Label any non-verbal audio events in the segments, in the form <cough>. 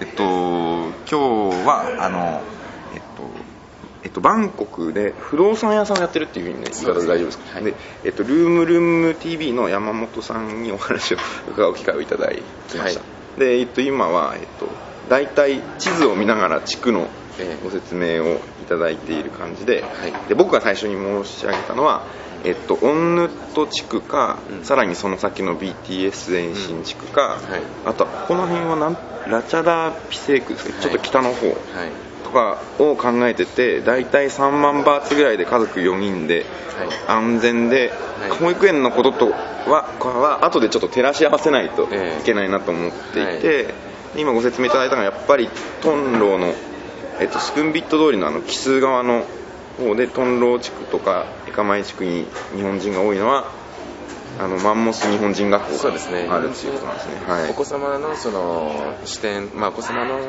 えっと今日はあのえっとえっと、バンコクで不動産屋さんをやってるっていうふうにね言い方で大丈夫ですか、はいでえっと、ルームルーム TV の山本さんにお話を伺う機会をいただきました、はで、えっと、今は、えっと、大体地図を見ながら地区のええご説明をいただいている感じで,、はい。で僕が最初に申し上げたのは、えっと、オンヌット地区か、うん。さらにその先の BTS 延伸地区か、はい。あとはこの辺はなんラチャダピセークですか、はい。ちょっと北の方、はい。とかを考えてて大体3万バーツぐらいで家族4人で安全で、はい。保育園のこととはは後でちょっと照らし合わせないといえ。えけないなと思っていて、今ご説明いただいたのはやっぱりトンローの、えっと、スクンビット通りのあの奇数側の方でトンロー地区とかエカマイ地区に日本人が多いのはあのマンモス日本人学校があるっていうことなんですね、はい。お子様のその視点、まあ、お子様の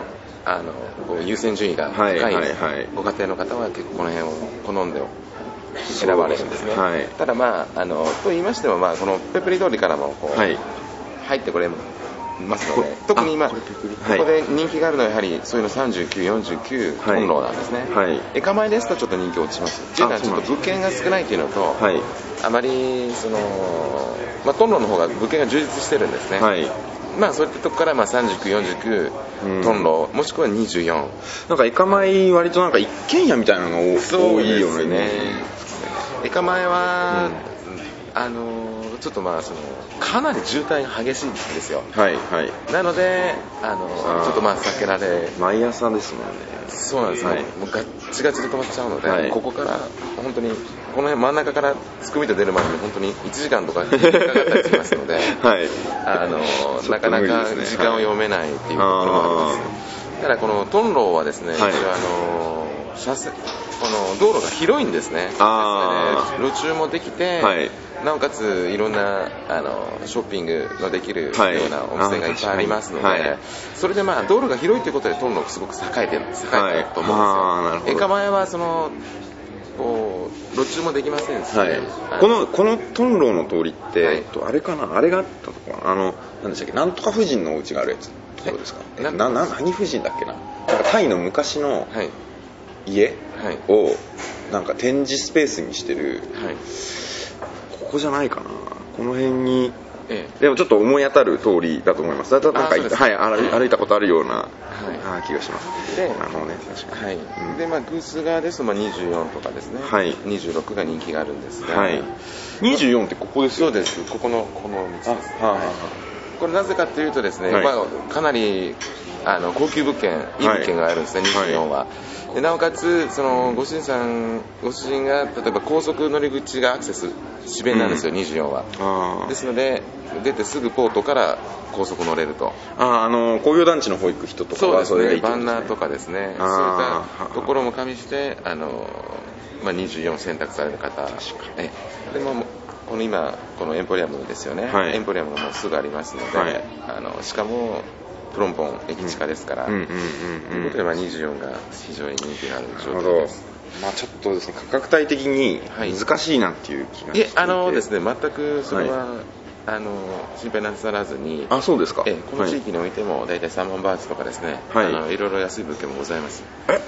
あの優先順位が高いはいはいはい。ご家庭の方は結構この辺を好んで選ばれるんですね、はい。ただまああのと言いましても、まあ、このペプリ通りからもこう、はい。入ってこれますのこで特に今あここで人気があるのはやはりそういうの3949はい。本楼なんですね、はい。エカ前ですとちょっと人気落ちます。っていうのはちょっと物件が少ないっていうのと、はい。あまりその、まあ、トンロの方が物件が充実してるんですね、はい。まあそういったとこからまあ3949うん。トンロもしくは24なんかエカマイ割となんか一軒家みたいなのが多多いよねエカ前は、あのちょっとまあそのかなり渋滞が激しいんですよ。はいはい。なのであのあー。ちょっとまあ避けられ毎朝ですもんね。そうなんですね、はい。もうガッチガチで止まっちゃうので、はい。ここから本当にこの辺真ん中からつくみと出るまでに本当に1時間とかかかったりしますので <laughs> はい。あのなかなか時間を読めないっていうところもあります、ただこのトンローはですね、はい。あの車線この道路が広いんですね。あー。ですので路中もできて、はい。なおかついろんなあのショッピングのできるよはい。うなお店がいっぱいありますので、はい。それでまあ道路が広いということでトンローすごく栄えてる栄えはいたと思うんですよ、あーなるほど。エカ前はそのこう路中もできませんし、はい。このこのトンローの通りって、はい。えっと、あれかな？あれがあったとこかなあの何でしたっけ？なんとか夫人のお家があるやつ。ところですか？何夫人だっけな？なんかタイの昔のはい家はい。をなんか展示スペースにしてるはい。ここじゃないかな。この辺にええ。でもちょっと思い当たる通りだと思います。だとなんかあそうです。はい歩い。歩いたことあるような、い。あー気がします。であのね確かに。はい。うん。でまあ偶数側ですとまあ24とかですね、はい。26が人気があるんですが、はい。24ってここですよそうです。ここのこの道です。あはあはこれなぜかというとですね、はい。まあ、かなりあの高級物件いい物件があるんですね、はい。24は、でなおかつそのご主人さんご主人が例えば高速乗り口がアクセスし便なんですよ、うん。24は。ですので出てすぐポートから高速乗れると。あーあの工業団地の方行く人とかそうですねバンナーとかですね。そういったところも加味してあの、まあ、24選択される方。えでもこの今このエンポリアムですよね、はい。エンポリアムがもうすぐありますので、はい。あのしかもプロンポン駅地下ですから、ということで、まあ、24が非常に人気がある状なるほど。態ですまあちょっとですね価格帯的にはい。難しいなっていう気がしていて、いえあのですね全くそれは、あの心配なさらずにあそうですか。えこの地はい。域においても大体3万バーツとかですね、はい。あのいろいろ安い物件もございます。え？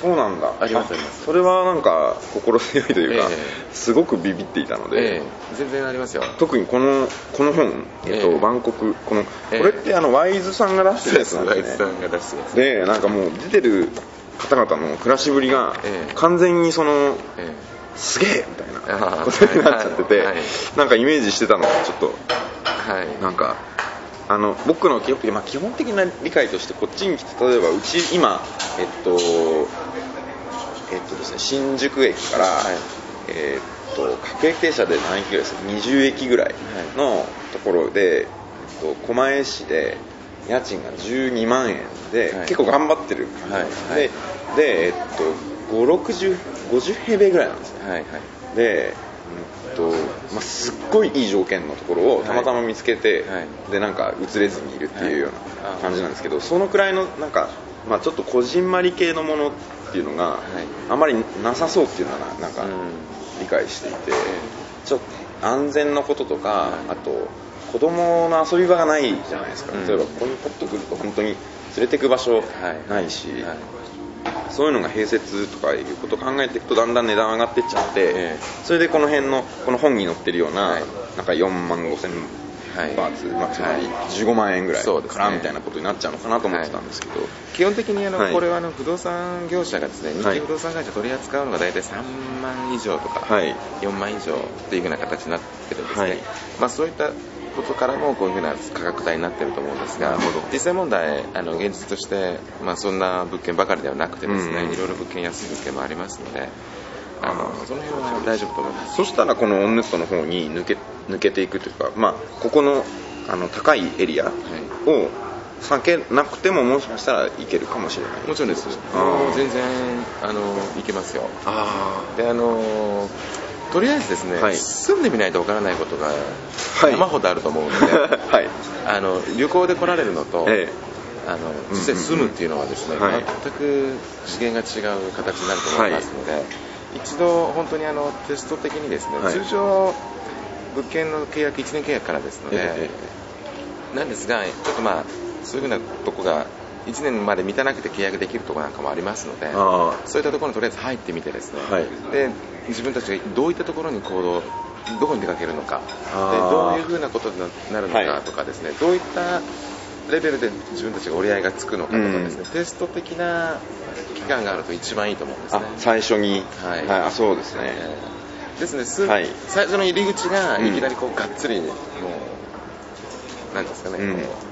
そうなんだ。ありますあります。それはなんか心強いというか、えすごくビビっていたので、ええ。全然ありますよ。特にこのこの本、えっとええバンコクこの、ええ。これってあのワイズさんが出してるやつなんワイですね。ツさんが出すやつ。でなんかもう出てる方々の暮らしぶりがええ。完全にそのえすげえみたいなことになっちゃってて、はいはいなんかイメージしてたのがちょっとえはい。なんかあの僕の基本,、まあ、基本的な理解としてこっちに来て例えばうち今えっとえっとですね新宿駅から、はい。えっと各駅停車で何駅ぐらいですか？20駅ぐらいのところで、えっと、狛江市で家賃が12万円で、はい。結構頑張ってる感じです、はい。ででえっと56050平米ぐらいなんですねはい。はい。で、うんとまあ、すっごいいい条件のところをたまたま見つけて、はい。でなんか移れずにいるっていうようはない感じなんですけど、そのくらいのなんか、まあ、ちょっとこじんまり系のものっていうのが、あまりなさそうっていうのはななんかうん。理解していて、ちょっと安全のこととか、あと子供の遊び場がないじゃないですか、うん。例えばここにポッと来ると本当に連れてく場所ないし、はいそういうのが併設とかいうことを考えていくとだんだん値段上がっていっちゃって、ええ。それでこの辺のこの本に載ってるような,、はい。なんか4万5千はい。バーツ、まあ、つまりはい。15万円ぐらいからみたいなことになっちゃうのかなと思ってたんですけど、基本的にあの、はい。これはあの不動産業者がですね、はい。日系不動産会社取り扱うのが大体3万以上とか、はい。4万以上っていう風な形になってるんですね、はい。まあ、そういったことからもこういう風な価格帯になってると思うんですが実際問題あの現実として、まあ、そんな物件ばかりではなくてですね、うん。うんいろいろ物件安い物件もありますのであのその辺は大丈夫と思います。そしたらこのオンネットの方に抜け抜けていくというか、まあ、ここのあの高いエリアを避けなくてももしかしたらいけるかもしれない。もちろんです。全然あのいけますよ。あであのとりあえずですね、はい。住んでみないとわからないことがはい。山ほどあると思うので、<laughs> はい。あの旅行で来られるのと、えあの実際住むっていうのはですね、うんうんうんはい。全く次元が違う形になると思いますので、一度本当にあのテスト的にですね、はい。通常物件の契約1年契約からですので、え。なんですがちょっとまあそういうふうなとこが1年まで満たなくて契約できるところなんかもありますのであそういったところにとりあえず入ってみてですね、はい。で自分たちがどういったところに行動どこに出かけるのか。でどういうふうなことになるのはいかとかですね、どういったレベルで自分たちが折り合いがつくのかとかですね、うん。テスト的な期間があると一番いいと思うんですね。あ最初に、はい。あそうですね、えー。ですね、すはい。最初の入り口がうん。いきなりこうがっつりもうなんですかね、うん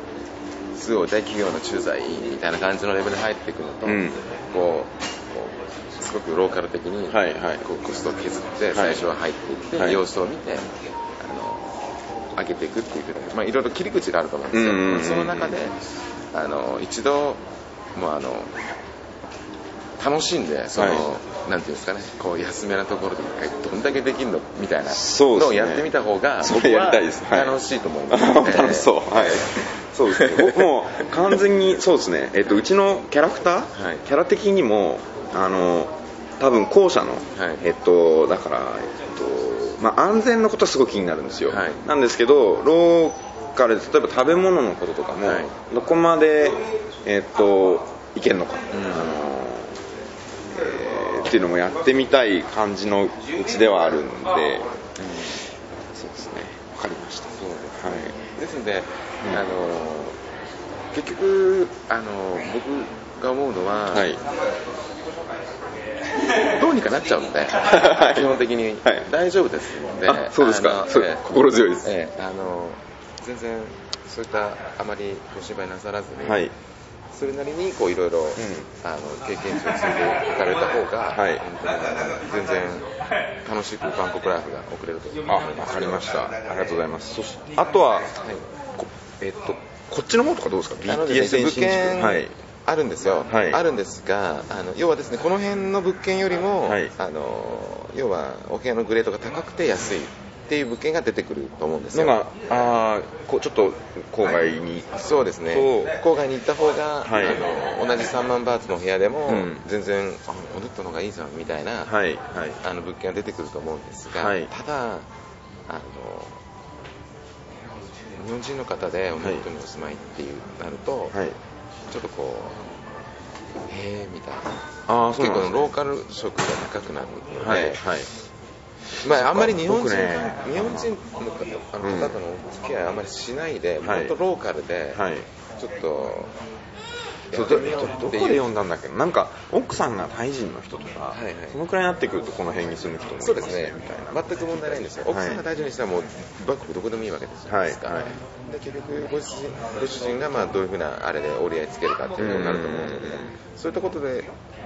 大企業の駐在員みたいな感じのレベルで入ってくると、うん。こうすごくローカル的に、はいはい。こうコストを削ってはい。最初は入っていって、はい。様子を見てあの上げていくっていうまあ、いろいろ切り口があると思うんですよ、うんうんうんうんその中であの一度もうあの楽しんでその、はなんていうんですかねこう安めなところでどんだけできるのみたいなのをやってみた方が僕は楽しいと思います、<laughs> 楽しそう、はい、そうですね、僕も <laughs> 完全にそうですね、えっと、うちのキャラクター、はい。キャラ的にも、あの多分後者の、はい。えっと、だから、えっとまあ、安全のことはすごい気になるんですよ、はい。なんですけど、ローカルで例えば食べ物のこととかも、はい。どこまで、えっと、いけるのか。うん。あのえーっていうのもやってみたい感じのうちではあるんで、そうですね、わかりました。そうですはい。ですので、うん。あの結局あの僕が思うのは、はい。どうにかなっちゃうので <laughs> はい。基本的に。はい。大丈夫ですので、あそうですか。ええ。心強いです。ええ。あの全然そういったあまりご心配なさらずに、はい。それなりにこういろいろ、あの経験値を積んでいかれた方が、はい。本当に全然楽しくバンコクライフが送れると思いあ、ます。わかりました。ありがとうございます。そしあとは、こえっと、こっちの方とかどうですか ?BTS。物件はい。あるんですよ、はい。あるんですがあの要はですねこの辺の物件よりも、はい。あの要はお部屋のグレードが高くて安いっていう物件が出てくると思うんですよ。のが、あーこうちょっと郊外に。そうですね。郊外に行った方が、はい。あの同じ3万バーツの部屋でも、うん。全然あモネットの方がいいじゃんみたいな、はい、はい。あの物件が出てくると思うんですが、はい。ただあの日本人の方でモネットにお住まいっていうなると、はい。ちょっとこうへえみたいなあーそう結構なんですねローカル色が高くなるので、はい、はい。まあ、あんまり日本人、僕ね日本人の方あのうん方とのお付き合いあんまりしないで、はい本当ローカルで、はい。ちょっとどこで読んだんだっけな？んか奥さんがタイ人の人とか、はいはい。そのくらいになってくるとこの辺に住む人もいますそうですね。みたいな。全く問題ないんですよ、はい。奥さんが大丈夫にしたらもうバンコクどこでもいいわけですじゃないですか、はいはい。で結局ご主人ご主人がまあどういうふうなあれで折り合いつけるかっていうことになると思うのでうん。そういったことで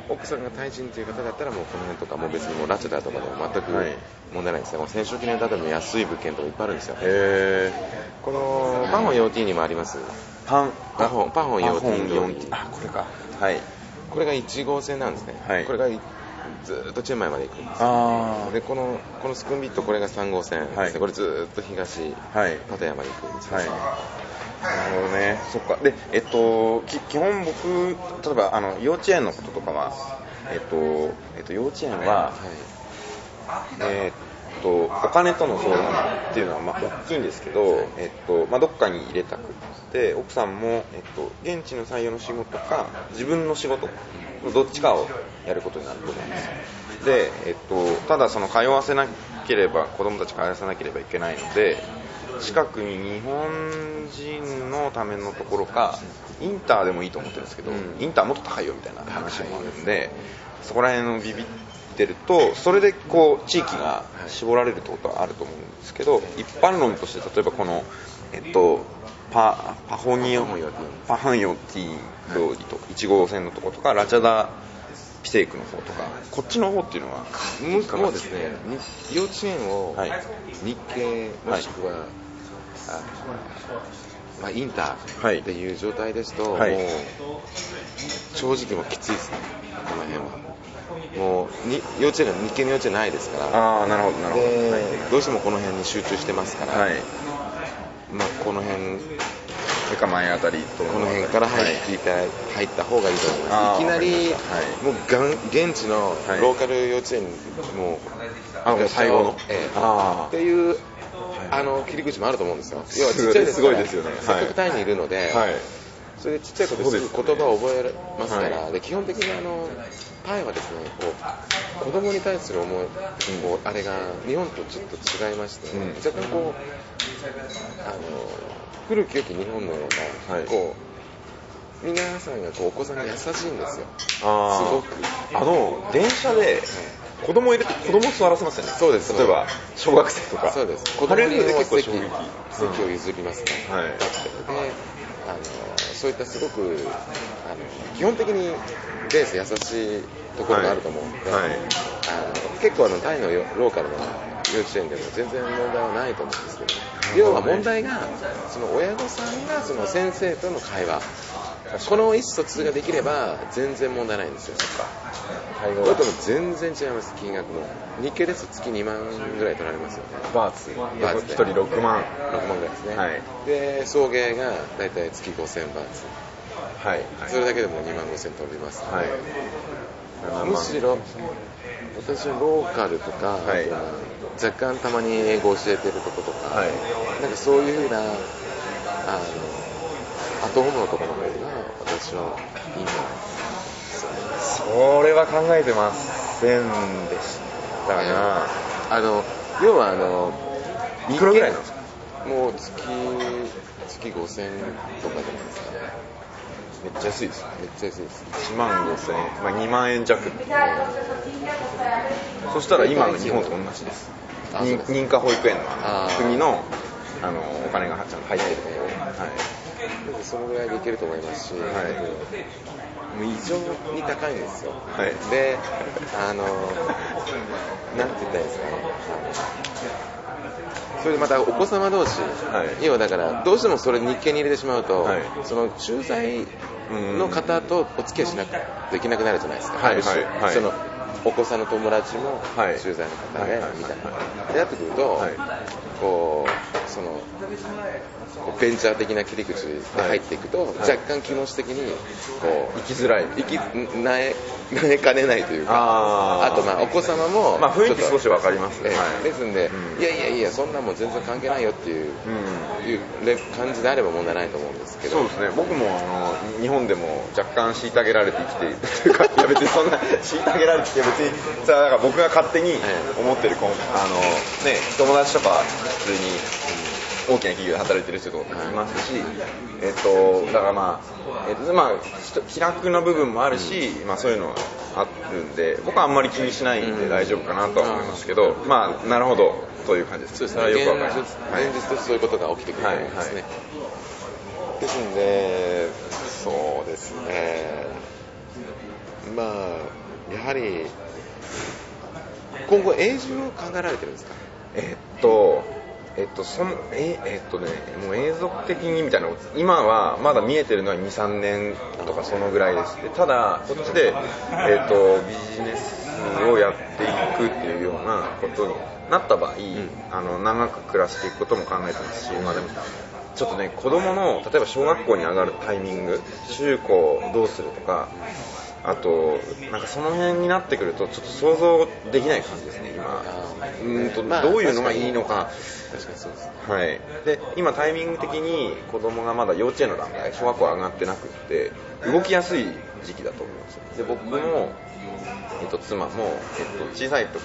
奥さんがタイ人という方だったらもうこの辺とかもう別にもうラチェダーとかでも全くはい。問題ないんですよ、もう戦勝記念だと安い物件とかいっぱいあるんですよ。へこのパンホン 4T にもあります。ーパン。パホンパホンパホン 4T 4 T あこれか。はい。これが1号線なんですね、はい。これがいずーっとチェンマイまで行くんですあでこのこのスクンビットこれが3号線ですね、はい。これずーっと東はい。パタヤまで行くんですよ。はい。なるほどね。そっか。で、えっと、き基本僕、例えば、あの、幼稚園のこととかは、えっと、えっと、幼稚園は、えーっと、お金との相談っていうのはまあ大きいんですけど、えっとまあ、どっかに入れたくて奥さんも、えっと、現地の採用の仕事か自分の仕事どっちかをやることになると思うんですで、えっと、ただその通わせなければ子供たち通わせなければいけないので近くに日本人のためのところかインターでもいいと思ってるんですけど、インターもっと高いよみたいな話もあるんで、そこら辺のビビってるとそれでこう地域が絞られるってことはあると思うんですけど一般論として例えばこの、えっと、パパホニオパハンヨティ通りと1号線のとことかラチャダピセイクの方とかこっちの方っていうのはもうですね幼稚園を日系もしくは、はいまあ、インターっていう状態ですと、はい、もう正直もきついですね。この辺は。もうに幼稚園が日系の幼稚園ないですから。ああなるほどなるほど、はい、どうしてもこの辺に集中してますから、はい、まあ、この辺手か前あたりと。この辺から入っていた、はい、入った方がいいと思います。いきなり、もうがん現地のローカル幼稚園もあもう最後の、ええ、っていうあの切り口もあると思うんですよ。要はちっちゃいですごいですよねせっかくタイにいるので、それでちっちゃい子ですぐ言葉を覚えますから、で基本的にあのタイはですねこう子供に対する思い、こうあれが日本とちょっと違いまして、うん、若干こうあの古き良き日本のような、はい、こう皆さんがこうお子さんが優しいんですよ。すごく。あの電車で、子供入れて子供座らせますよね。そうです。例えば小学生とか。そうです。子供に結構席席を譲りますね、はい、であのそういったすごくあの基本的にベース優しいところがあると思うんで、はい。はい、あの結構あのタイのローカルの幼稚園でも全然問題はないと思うんですけど、要は問題がその親御さんがその先生との会話。この意思疎通ができれば全然問題ないんですよこれとも全然違います金額も。日系ですと月2万ぐらい取られますよね。バーツ。バーツ1人6万。6万ぐらいですね、はい、で送迎が大体月5000バーツ。はい、それだけでも2万5000飛びます、はい、むしろ私はローカルとか、はい、若干たまに英語を教えてるとことか、はい、なんかそういうふうなあのアットホームのところの方が私はいいんじゃないですかそれは考えてませんでしたが、あの要はあのいくらぐらいなんですかもう月月5000とかじゃないですかね。めっちゃ安いです。めっちゃ安いです。1万5000円、まあ、2万円弱。そしたら今の日本と同じです。認可保育園の国のあのお金がちゃんと入ってるので、はい、そのぐらいでいけると思いますし、はい、もう異常に高いんですよ、はい、であのなんて言ったらいいですかねそれでまたお子様同士、はい、要はだからどうしてもそれ日系に入れてしまうと、はい、その駐在の方とお付き合いしなくできなくなるじゃないですか、はいはいはい、そのお子さんの友達も駐在の方で、みたいな。でやってくると、こうそのベンチャー的な切り口で入っていくと、若干気持ち的にこう生きづらい。生きなえなえかねないというかあとまあお子様も、まあ、雰囲気少し分かりますね、ですんで、いやいやいやそんなもん全然関係ないよっていう,、いう感じであれば問題ないと思うんですけど。そうですね。僕もあの日本でも若干虐げられて生きているというかいや別にそんな <laughs> 虐げられて別にさあ僕が勝手に思ってる、あのね友達とか普通に大きな企業で働いてる人とかもいますし、えっと、だからまあ、えっと、まあ、気楽な部分もあるし、まあそういうのはあるんで、僕はあんまり気にしないんで大丈夫かなとは思いますけど、まあ、なるほど、という感じです。そうですね。よくわかります。現実としてそういうことが起きてくると思いますね。ですんで、そうですね。まあ、やはり、今後永住を考えられてるんですか？えっと、えっと、そのええっとね、もう永続的にみたいな、今はまだ見えてるのは2、3年とかそのぐらいです。でただ、こっちで、えっと、ビジネスをやっていくっていうようなことになった場合、うん、あの長く暮らしていくことも考えてますし、まあでも、ちょっとね、子供の、例えば小学校に上がるタイミング、中高どうするとか、あとなんかその辺になってくるとちょっと想像できない感じですね今。うんと、まあ、どういうのがいいのか。はい。で今タイミング的に子供がまだ幼稚園の段階小学校上がってなくって動きやすい時期だと思いますで僕も、えっと、妻も、えっと、小さい時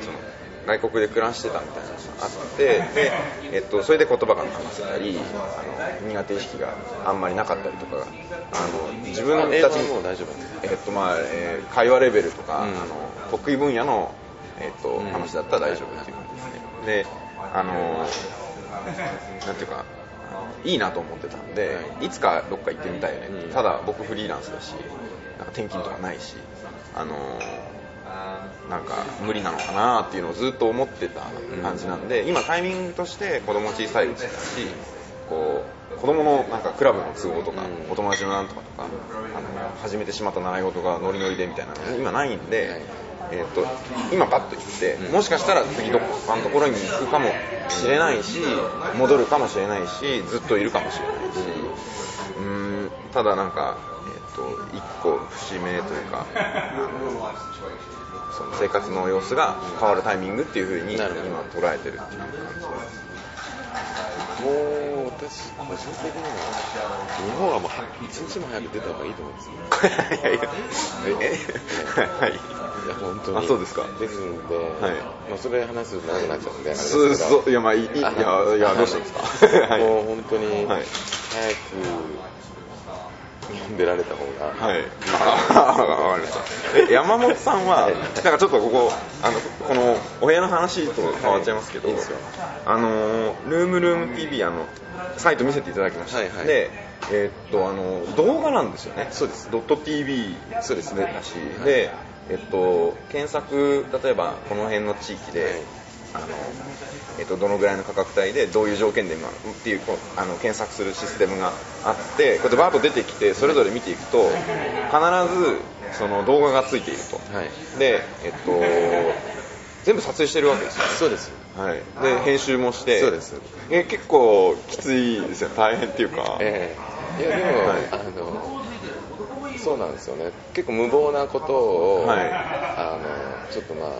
その外国で暮らしてたみたいなのがあってで、えっと、それで言葉が話せたりあの苦手意識があんまりなかったりとかあの自分たちも大丈夫。えっとまあえー会話レベルとか、うん。あの得意分野の、えっとうん。話だったら大丈夫っていう感じですね。であのなんていうかいいなと思ってたんで、い。つかどっか行ってみたいよね、うん。ただ僕フリーランスだしなんか転勤とかないしあのなんか無理なのかなっていうのをずっと思ってた感じなんで、今タイミングとして子供小さいうちだしこう子供のなんかクラブの都合とか、うん。お友達のなんとかとかあの始めてしまった習い事がノリノリでみたいなのが今ないんで、はい。えー、と今パッと行って、うん。もしかしたら次どっかのところに行くかもしれないし戻るかもしれないしずっといるかもしれないし。うーんただなんか、えー、と一個節目というかその生活の様子が変わるタイミングっていう風に今捉えてるっていう感じですもう私個人的には日本はもう一日も早く出た方がいいと思うんですよ。いやいやええはいいや本当に。あそうですか。ですんで、はい。まあ、それ話すと長くなっちゃうんでそうそう。いやまあいいいやいやどうしたんですか？は <laughs> いもう本当にはい。早く読んでられた方が、はい。あわかりました。え、山本さんは、はい。なんかちょっとここ、あの、この、お部屋の話と変わっちゃいますけど、あの、ルームルーム TV、あの、サイト見せていただきました。はいはい。で、えーっと、あの、動画なんですよね。そうです。ドット TV そうですね。だし、はい。で、えっと、検索、例えばこの辺の地域で、はいあのえっと、どのぐらいの価格帯でどういう条件で今っていうあの検索するシステムがあってこうやってバーッと出てきてそれぞれ見ていくと必ずその動画がついていると。はい。で、えっと、全部撮影してるわけですよ。そうです。はい、で編集もして。そうです。え結構きついですよ。大変っていうか、ええ。いやでも、はい。あのそうなんですよね。結構無謀なことを、はい。あのちょっとまあ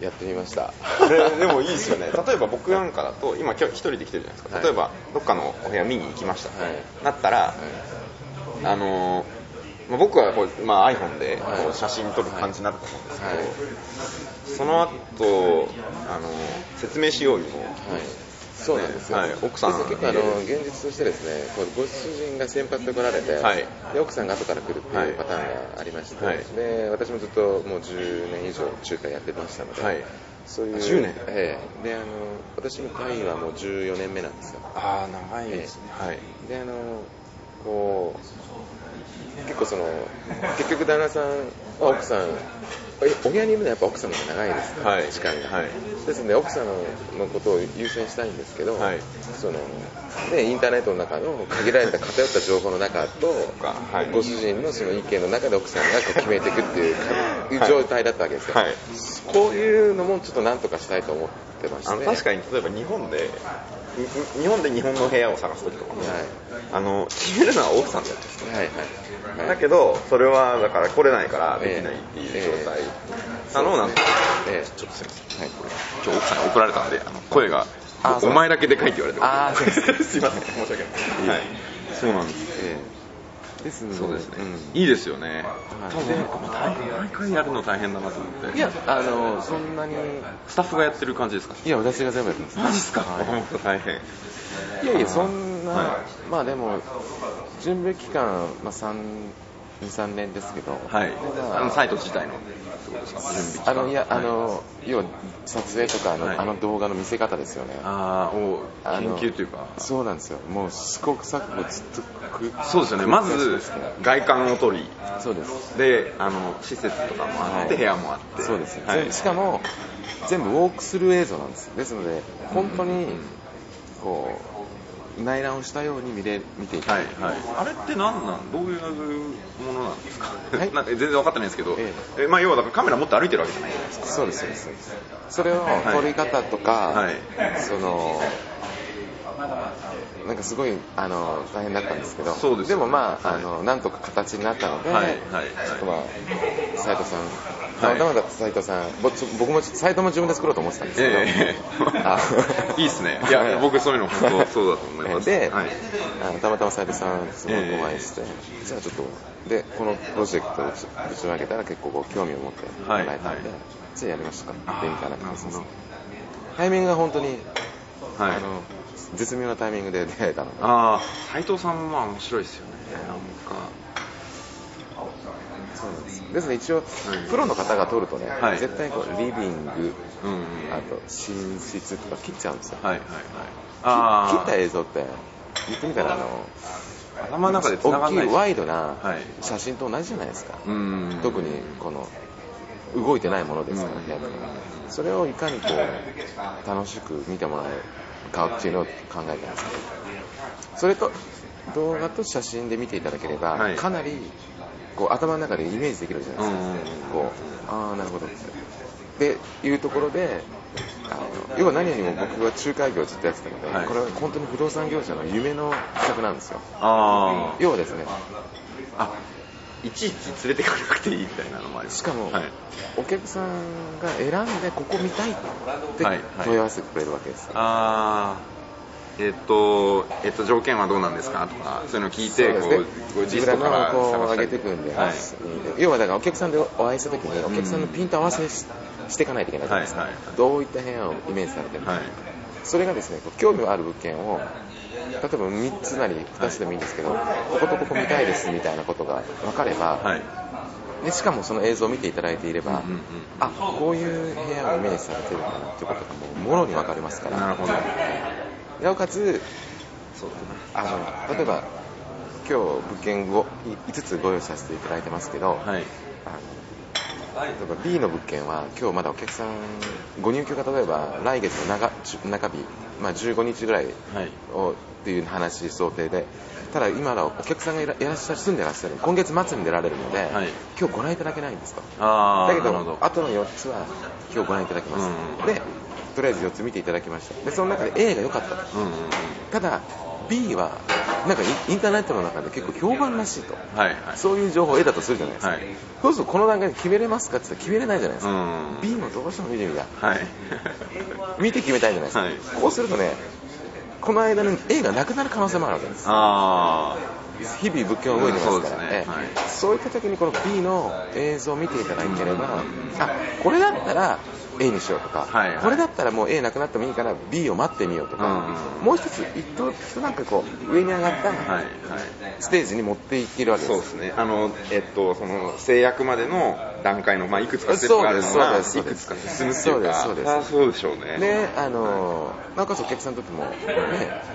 やってみました。ででもいいですよね。例えば僕なんかだと今今日一人で来てるじゃないですか、はい。例えばどっかのお部屋見に行きました、はい。なったら、あのーまあ僕はこう、まあ、iPhone でこはい。う写真撮る感じになると思うんですけど、はい。その後あの説明しようにもはい、そうなんですよ、はい奥さんで結構あの現実としてですねこうご主人が先発で来られて、はい。で奥さんが後から来るってはい。いうパターンがありまして、はい。で私もずっともう10年以上中華やってましたので、はい。そういう10年？ええ。であの私もタイはもう14年目なんですよ。ああ長いですね、はい。であのこう結構その結局旦那さんは奥さんえお部屋にいるのはやっぱ奥さんの方が長いですか？ら、はい。時間が、はい。ですので奥さんのことを優先したいんですけど、はい。そのでインターネットの中の限られた偏った情報の中と、か。はい。ご主人のその意見の中で奥さんがこう決めていくっていう状態だったわけですよ、はい。こういうのもちょっとなんとかしたいと思ってまして。あの確かに例えば日本でに日本で日本の部屋を探す時とかも、はい。あの決めるのは奥さんじゃないですかはいはい、はい、だけどそれはだから来れないからできないっていう状態。な。のをなんとええ。ちょっとすいません、はい、これ今日奥さんが怒られたんであの声があそう。お前だけでかいって言われてあーそうです。<laughs> すいません。申し訳ない、はい、そうなんです。ええ。ですのでそうですね、うん。いいですよね、はい。多分大変毎回やるの大変だなと思って。いやあのそんなに。スタッフがやってる感じですか？いや私が全部やってます。マジっすか、はい。大変。いやいやそんな、はまあでも準備期間、まあ、23年ですけど、はい。あのサイト自体の。あのいや、はい。あの要は撮影とかあの,、はい。あの動画の見せ方ですよね。あーおあの研究というか。そうなんですよ。もう試行錯誤ずっとくそうですよね。まず外観を取り。そうです。であの施設とかもあって、はい。部屋もあって。そうです、はい。全しかも全部ウォークスルー映像なんです。ですので本当にこう内覧をしたように見れ見ていた。はいはい、あれって何なん？どういうものなんですか、はい <laughs> なんか全然分かってないんですけど、ええ。まあ、要はだからカメラ持って歩いてるわけじゃないじゃないですか。そうですそうです。それをはい撮り方とか、はい。そのなんかすごいあの大変だったんですけど。そうですでもまあ,、はい。あのなんとか形になったので、はいはい。ちょっとまあ斉藤さんたまたまだった斉藤さん、ぼ僕もサイトも自分で作ろうと思ってたんですけど、えあえ <laughs> いいっすね。いや僕そういうの本当そうだと思います。で、はい。あのたまたま斉藤さんすごいお会いして、じゃあちょっとでこのプロジェクトを打ち上げたら結構こう興味を持ってもらえたんで、はいはいじゃあやりましたかってみたいな感じですタイミングが本当に、はいあの絶妙なタイミングで出会えたので。ああ斉藤さんもまあ面白いですよね。なんかそうなんです。ですので一応、い。プロの方が撮るとね、はい。絶対こうリビングうんうんあと寝室とか切っちゃうんですよ、はいはいはい。切った映像って言ってみたらあの頭の中で大きいワイドなはい。写真と同じじゃないですか、うん特にこの動いてないものですから、うんやっぱりそれをいかにこう楽しく見てもらえるかっていうのを考えたんです。けどそれと動画と写真で見ていただければ、はい。かなりこう頭の中でイメージできるじゃないですか、こうああなるほど。ってでいうところであの要は何よりも僕は仲介業をずっとやってたので、はい。これは本当に不動産業者の夢の企画なんですよ。あ要はですねああいちいち連れてかなくていいみたいなのもあります。しかも、はい。お客さんが選んでここ見たいってはいはい。問い合わせてくれるわけです、あーえっと、えっと、条件はどうなんですか？とか、そういうのを聞いて、こう、ね。こうリストから上げていくんで、はい。要はだからお客さんでお会いした時にお客さんのピント合わせし,、していかないといけないじゃないですか、はいはいどういった部屋をイメージされてるのか、はい。それがですね興味のある物件を例えば3つなり2つでもいいんですけど、こことここ見たいですみたいなことが分かれば、はい。でしかもその映像を見ていただいていれば、うんうんうん。あこういう部屋をイメージされてるんだなっていうことがもうもろに分かりますから。なるほど。なおかつそうだな。あの例えば今日物件を5つご用意させていただいてますけど、はい。あの例えば B の物件は今日まだお客さんご入居が例えば来月の中中日、まあ、15日ぐらいはい。をっていう話想定でただ今のお客さんがいらっしゃる住んでらっしゃる今月末に出られるので、はい今日ご覧いただけないんですとああ、だけどなるほど。後の4つは今日ご覧いただきます、うんでとりあえず4つ見ていただきました。でその中で A が良かったと。うんうんうん。ただ B はなんかインターネットの中で結構評判らしいと。はいはい。そういう情報を得たとするじゃないですか、はい。そうするとこの段階で決めれますかって言ったら決めれないじゃないですか、うん B もどうしても見てみたい。はい。<laughs> 見て決めたいじゃないですか、はい。こうするとねこの間に A がなくなる可能性もあるわけです。あ日々物件は動いてますから、そうですね。ええ。はい。そういった時にこの B の映像を見ていただければ、あこれだったら A にしようとか、はいはいこれだったらもう A なくなってもいいから B を待ってみようとか、うんもう一つ一等一なんかこう上に上がった。ステージに持っていけるわけですそうですね。あの、えっと、その、制約までの段階の、まあ、いくつかステップがあるのが、いくつか進むっていうか、そうですそうですあそうでしょうね。であのなおかつお客さんにとっても、ね、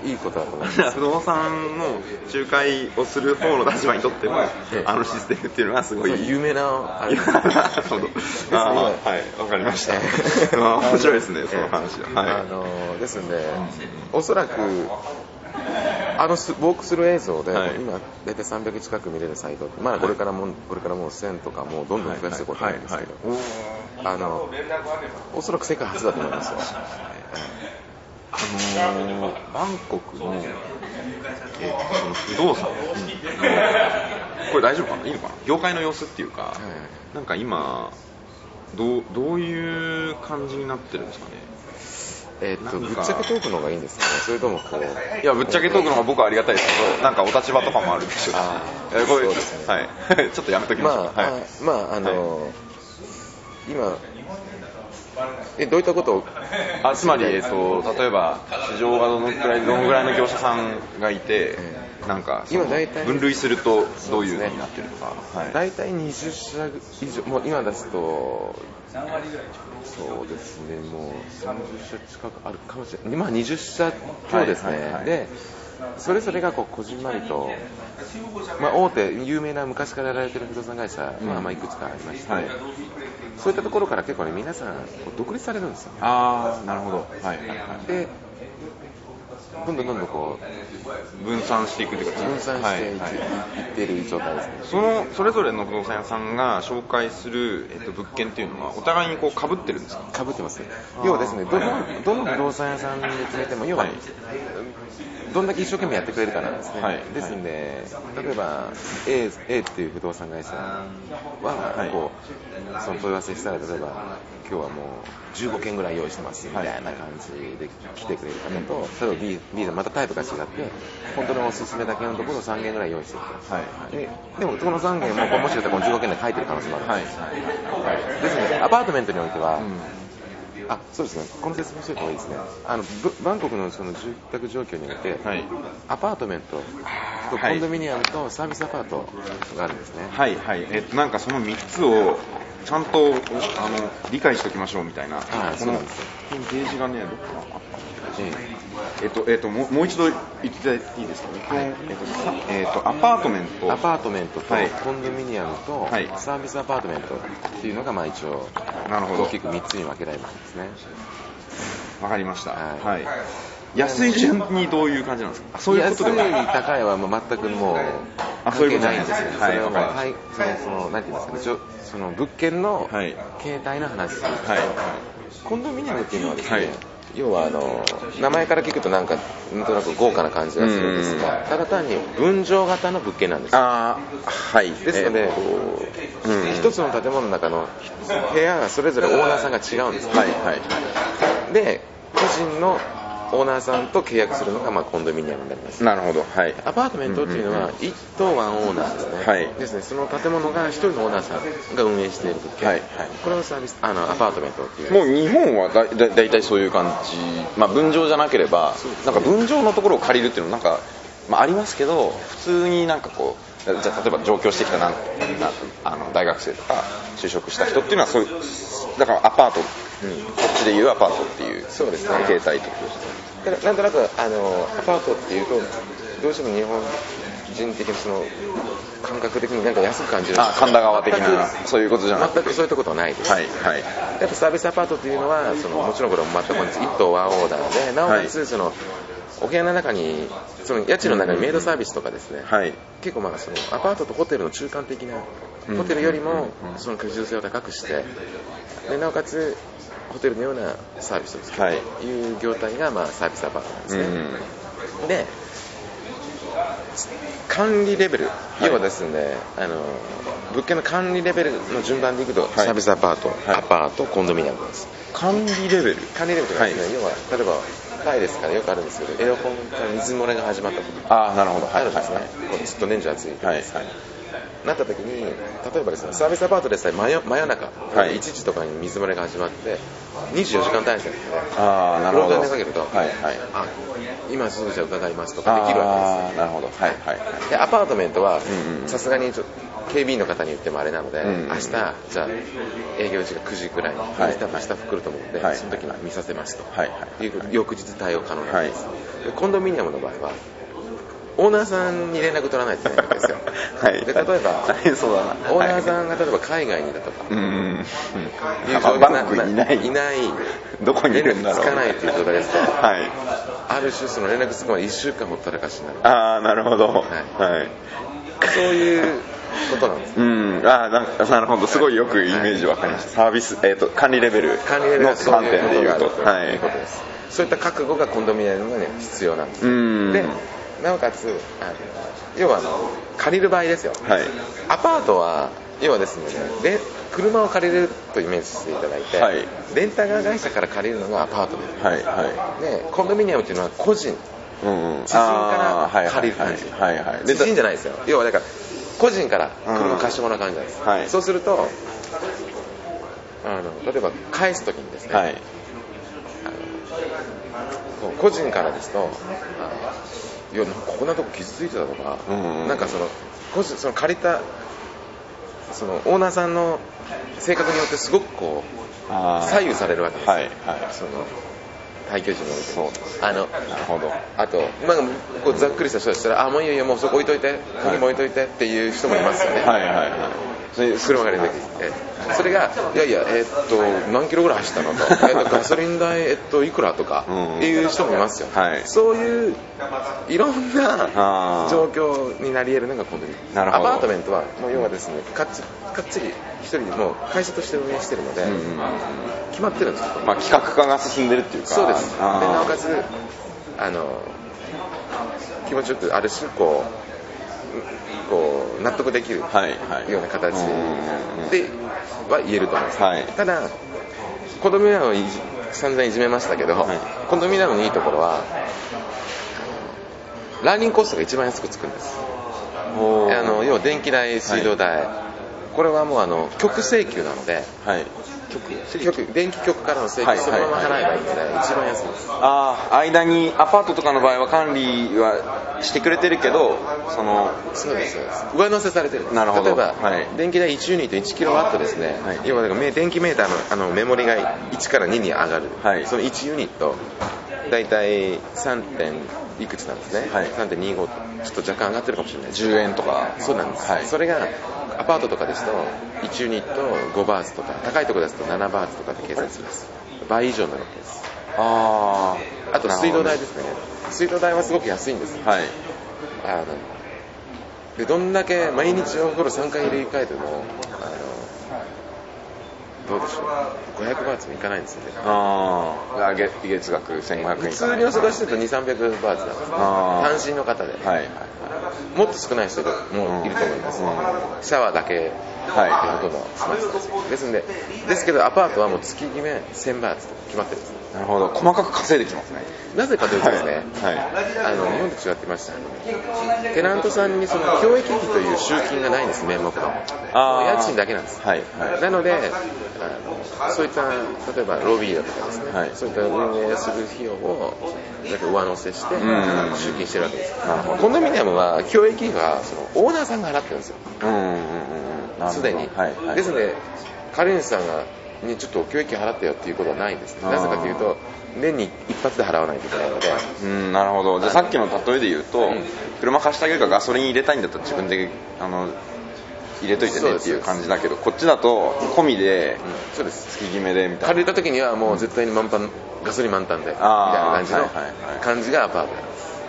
いいことだと思います <laughs> 不動産の仲介をする方の立場にとっても、ええあのシステムっていうのはすごいそう有名なあれ <laughs> なるほど。あーはい、わかりました。あー面白いですね、その話は。あはのですんで、おそらく、あのスウォークスルー映像で、はい。今、大体300近く見れるサイト、まあ、これからも、これからもう1000とか、もうどんどん増やしていこうと思うんですけど、あの、おそらく世界初だと思いますよ。あのーバンコクの、えその不動産。の、これ大丈夫かな？いいのかな？業界の様子っていうか、い。なんか今、どうどういう感じになってるんですかね？えーっと、なんかぶっちゃけトークの方がいいんですかね、それともこう、いや、ぶっちゃけトークの方が僕はありがたいですけど、なんかお立場とかもあるでしょうし。あー。えーこれそうですね。はい。<laughs> ちょっとやめときましょう。まあ、はい。あまあ、あの、今、え、どういったこと？を、あつまり、えっと、例えば市場がどのくらいどのぐらいの業者さんがいて、えなんか今大体分類するとどういう風になってるとか、はい。大体20社以上、もう今出すと、そうですね、もう30社近くあるかもしれない、まあ20社強ですね、はいはいはい。で、それぞれがこうこじんまりと、まあ、大手、有名な昔からやられてる不動産会社、まあ、まあいくつかありまして、はいそういったところから結構ね、皆さん、独立されるんですよ。ああなるほど。はいで、どんどんどんどんこう分散していくというか分散していっている状態ですね、そのそれぞれの不動産屋さんが紹介する、えっと、物件っていうのはお互いにこう被ってるんですか？被ってます要はですねどのどの不動産屋さんで決めても要は、はいどんだけ一生懸命やってくれるかなんですね、はい、ですんで、例えば A, A っていう不動産会社はこう、はい、その問い合わせしたら例えば今日はもう15件ぐらい用意してますみたいな感じで来てくれる方と、例えば B, B でまたタイプが違って本当におすすめだけのところを3件ぐらい用意してい、ででもこの3件ももしかしたらこの15件で書いてる可能性もあるんです、はいですのでアパートメントにおいては、うんあそうですね、この説明しておいた方がいいですね、あのバンコクのその住宅状況において、はい、アパートメントとコンドミニアムとサービスアパートがあるんですね。はい、はい、えっと、なんかその3つをちゃんとあの理解しておきましょうみたいな、あそうなんですよ。ページがね、どっかあったえっと、えっと、もう一度言っていただいていいですかね？はい、えっと、えっと、アパートメント。アパートメントと、コンドミニアムと、はい、サービスアパートメントっていうのが、まあ一応、なるほど。大きく3つに分けられるんですね。わかりました。はい。安い順にどういう感じなんですか？そういうことで安い高いはもう全くもう関係ないんですよ、はい、それはもう、はい、そのそのなんて言いますかね。その物件の形態の話、はい。はい、コンドミニアムっていうのはですね、はい要はあの名前から聞くとなんかなんとなく豪華な感じがするんですが、ただ単に分譲型の物件なんですあはい。ですので、え一つの建物の中の部屋がそれぞれオーナーさんが違うんです、はいはいはい、で個人のオーナーさんと契約するのがまあコンドミニアムになります。なるほど、はい、アパートメントっていうのは1棟ワンオーナーですね,、はい、ですねその建物が1人のオーナーさんが運営している物件、はいはい、これをサービスあのアパートメントっていう。もう日本はだだだいたいそういう感じ、まあ、分譲じゃなければ、なんか分譲のところを借りるっていうのなんか、まあ、ありますけど普通になんかこうじゃあ例えば上京してきたなんあの大学生とか就職した人っていうのはそういうだからアパート、うん、こっちでいうアパートっていうそうですね。形態ってことですねなんとなくあのアパートっていうとどうしても日本人的にその感覚的になんか安く感じる。あ神田川的な。そういうことじゃなく全くそういったことはないです、はいはい、やっぱサービスアパートっていうのはそのもちろんこれも全く1棟ワンオーダーでなおかつその、はい、お部屋の中にその家賃の中にメイドサービスとかですね、はい、結構まあそのアパートとホテルの中間的なホテルよりもその居住性を高くしてでなおかつホテルのようなサービスを作るという業態が、まあ、サービスアパートなんですね、うん、で管理レベル、はい、要はですねあの物件の管理レベルの順番でいくと、はい、サービスアパート、はい、アパートコンドミニアムです。管理レベル。管理レベルですね、要は例えばタイですからよくあるんですけどエアコンから水漏れが始まったとああなるほど。あるんですね、こうずっと年中暑いはい。はいなった時に例えばですねサービスアパートでさえ真夜真夜中、はい、1時とかに水漏れが始まって24時間単位ですねああなるほど。フロントにかけると、はいはい、あ今すぐじゃ伺いますとかできるわけですなるほど。はいはい、でアパートメントはさすがに警備員の方に言ってもあれなので、うんうん、明日じゃあ営業時が9時くらいに、はい、明日明日来ると思うので、はい、その時に見させますと、はいはい、いう翌日対応可能なんです、はい、コンドミニアムの場合はオーナーさんに連絡取らないといけないんですよ。<laughs> はい、で例えば、そうだなオーナーさんが例えば海外にだとか、うん、いう状況いない。いない。どこにいるんだろう。つかないという状態ですと、はい、ある種その連絡つくまで1週間ほったらかしになる。ああ、なるほど。はい。はい、そういうことなんです。うん、ああ、なるほど。すごいよくイメージわかりました。サービス、えっ、ー、と、管理レベル管理レベルの観点でいうと。はい。いうことです。そういった覚悟がコンドミニアムに必要なんです。うん。でなおかつあの要はあの借りる場合ですよ、はい、アパートは要はですねで車を借りるとイメージしていただいて、はい、レンタカー会社から借りるのがアパートメント、はいはい、でコンドミニアムっていうのは個人、うんうん、知人から借りる感じ、はいはい。はい、知人じゃないですよ。要はだから個人から車貸してもらう感じなんです、はい、そうするとあの例えば返す時にですね、はい、個人からですといやここんなとこ傷ついてたとか、うんうん、なんかそのその借りたそのオーナーさんの性格によってすごくこう左右されるわけですよ、はいはい、その廃墟地に置いてそうあのなるほどあと、まあ、こうざっくりした人だったら、あ、もういいよいいよ、もうそこ置いといて、ここにも置いといてっていう人もいますよね。はいはいはいそれ車が出てきて、それが、いやいや、えーっと、何キロぐらい走ったのと、えーっとガソリン代、えっと、いくらとかいう人もいますよ。はいそういう、いろんな状況になり得るのがコンドミニアムなるほどアパートメントは、もう要はですね、かっちり、かっちり一人でもう会社として運営してるので、うんうん。決まってるんですよ。まあ企画化が進んでるっていうか。そうです。で、なおかつ、あの、気持ちよく、ある種、こう、こう、納得できるよはいはい。うな形では言えると思います。はい。ただ、コンドミニアムを散々いじめましたけど、はい。コンドミニアムのいいところは、ラーニングコストが一番安くつくんです。あの要は電気代、水道代、これはもうあの局請求なので、はい。局電気局からの請求、はいそのまま払えばいいので、一番安いです。ああ間にアパートとかの場合は管理はしてくれてるけどそのそうです。上乗せされてるなるほど。例えば、はい。電気代1ユニット1キロワットですね、はい。要はだか電気メーターのあのメモリが1から2に上がる、はい。その1ユニット大体 3. 点いくつなんですね、はい。3.25と。ちょっと若干上がってるかもしれない。です10円とか。そうなんです、はい。それがアパートとかですと1ユニット5バーツとか高いところですと7バーツとかで計算するんです。倍以上になるわけです。あああと水道代ですね。水道代はすごく安いんですはい。あのでどんだけ毎日お風呂3回入れ替えてもあのどうでしょう？500バーツもいかないんですよね。ああ月月額1500円。普通にお過ごしすると2300バーツなんです単身の方で、はいはいもっと少ない人もいると思います、うん。シャワーだけではいほとんど済ませてます。ですんでですけどアパートはもう月決め1000バーツと決まってるんですなるほど。細かく稼いできますね。なぜかというとですね、はい。はい。あの日本と違ってました。テナントさんにその教育費という集金がないんです名目の。あー。家賃だけなんです、はい。はい。なのであのそういった例えばロビーだとかですね、はい。そういった運営する費用をなんか上乗せしてん。集金してるわけです。コンドミニアムは教育費はそのオーナーさんが払ってるんですよ。うんうんうんすでに、はいはい。ですので借り主さんがにちょっと教育費払ってよっていうことはないんですね。なぜかというと年に一発で払わないといけないので。うんなるほど。じゃあさっきの例えで言うと、ん。車貸してあげるからガソリン入れたいんだったら自分であの入れといてねっていう感じだけどこっちだと込みでうん。そうです。月決めでみたいな。借りた時にはもう絶対に満タンガソリン満タンでみたいな感じの感じがアパートなんです。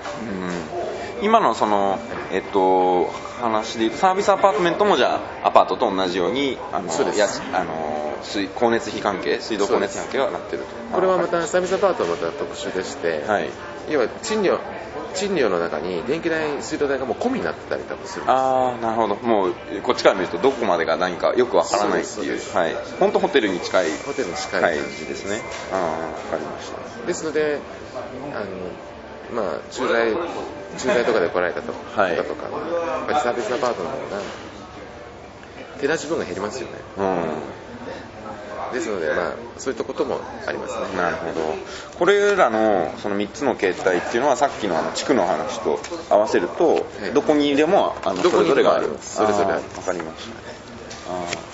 うん。今のその、えっと、話で言うとサービスアパートメントもじゃあアパートと同じようにあのそうです。やあの水光熱費関係水道光熱費関係がなってると。これはまたサービスアパートはまた特殊でして、はい。要は賃料賃料の中に電気代水道代がもう込みになってたり多分するああなるほど。もうこっちから見るとどこまでが何かよくわからないっていう。はい。本当ホテルに近いホテルに近い感じですね。ああわかりました。ですのであのまあ駐在駐在とかで来られたとはい方とかサービスアパートの方が手出し分が減りますよね。うん。ですのでまあそういったこともありますね。なるほど。これらのその3つの形態っていうのはさっきのあの地区の話と合わせると、い。どこにでもあのそれぞれがある。それぞれあります。あーわかりました。あ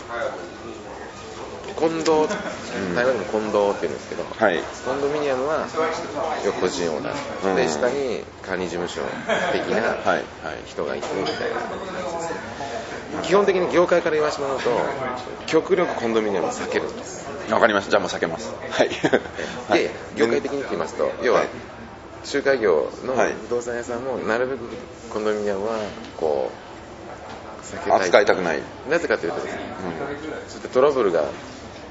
コンド台湾でもコンドって言うんですけど、ーはい。コンドミニアムは個人オーナー、うんで下に管理事務所的なはい。はい。人がいてみたいな。感じです基本的に業界から言わせてもらうと極力コンドミニアムを避けるんです。わかりました。じゃあもう避けます。はい。はい。で業界的にって言いますと要ははい。仲介業のはい。不動産屋さんもなるべくコンドミニアムはこう扱いたくない、なぜかというとですねうん、そういったトラブルが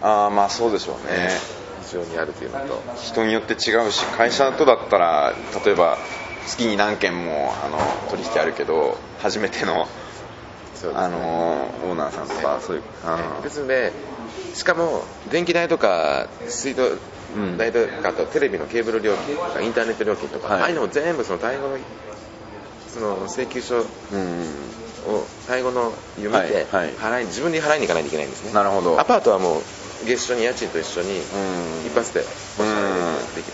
ああまあそうでしょうね。非常にあるというのと。人によって違うし会社とだったら例えば月に何件もあの取引あるけど初めてのそうですあのオーナーさんとかそういうですのでしかも電気代とか水道うん。代とかあとテレビのケーブル料金とかインターネット料金とか、はい。ああいうのも全部そのタイ語のその請求書をうんタイ語の読みではいはい。払い自分で払いに行かないといけないんですね。なるほど。アパートはもう月初に家賃と一緒にうん。一発でお支払いできる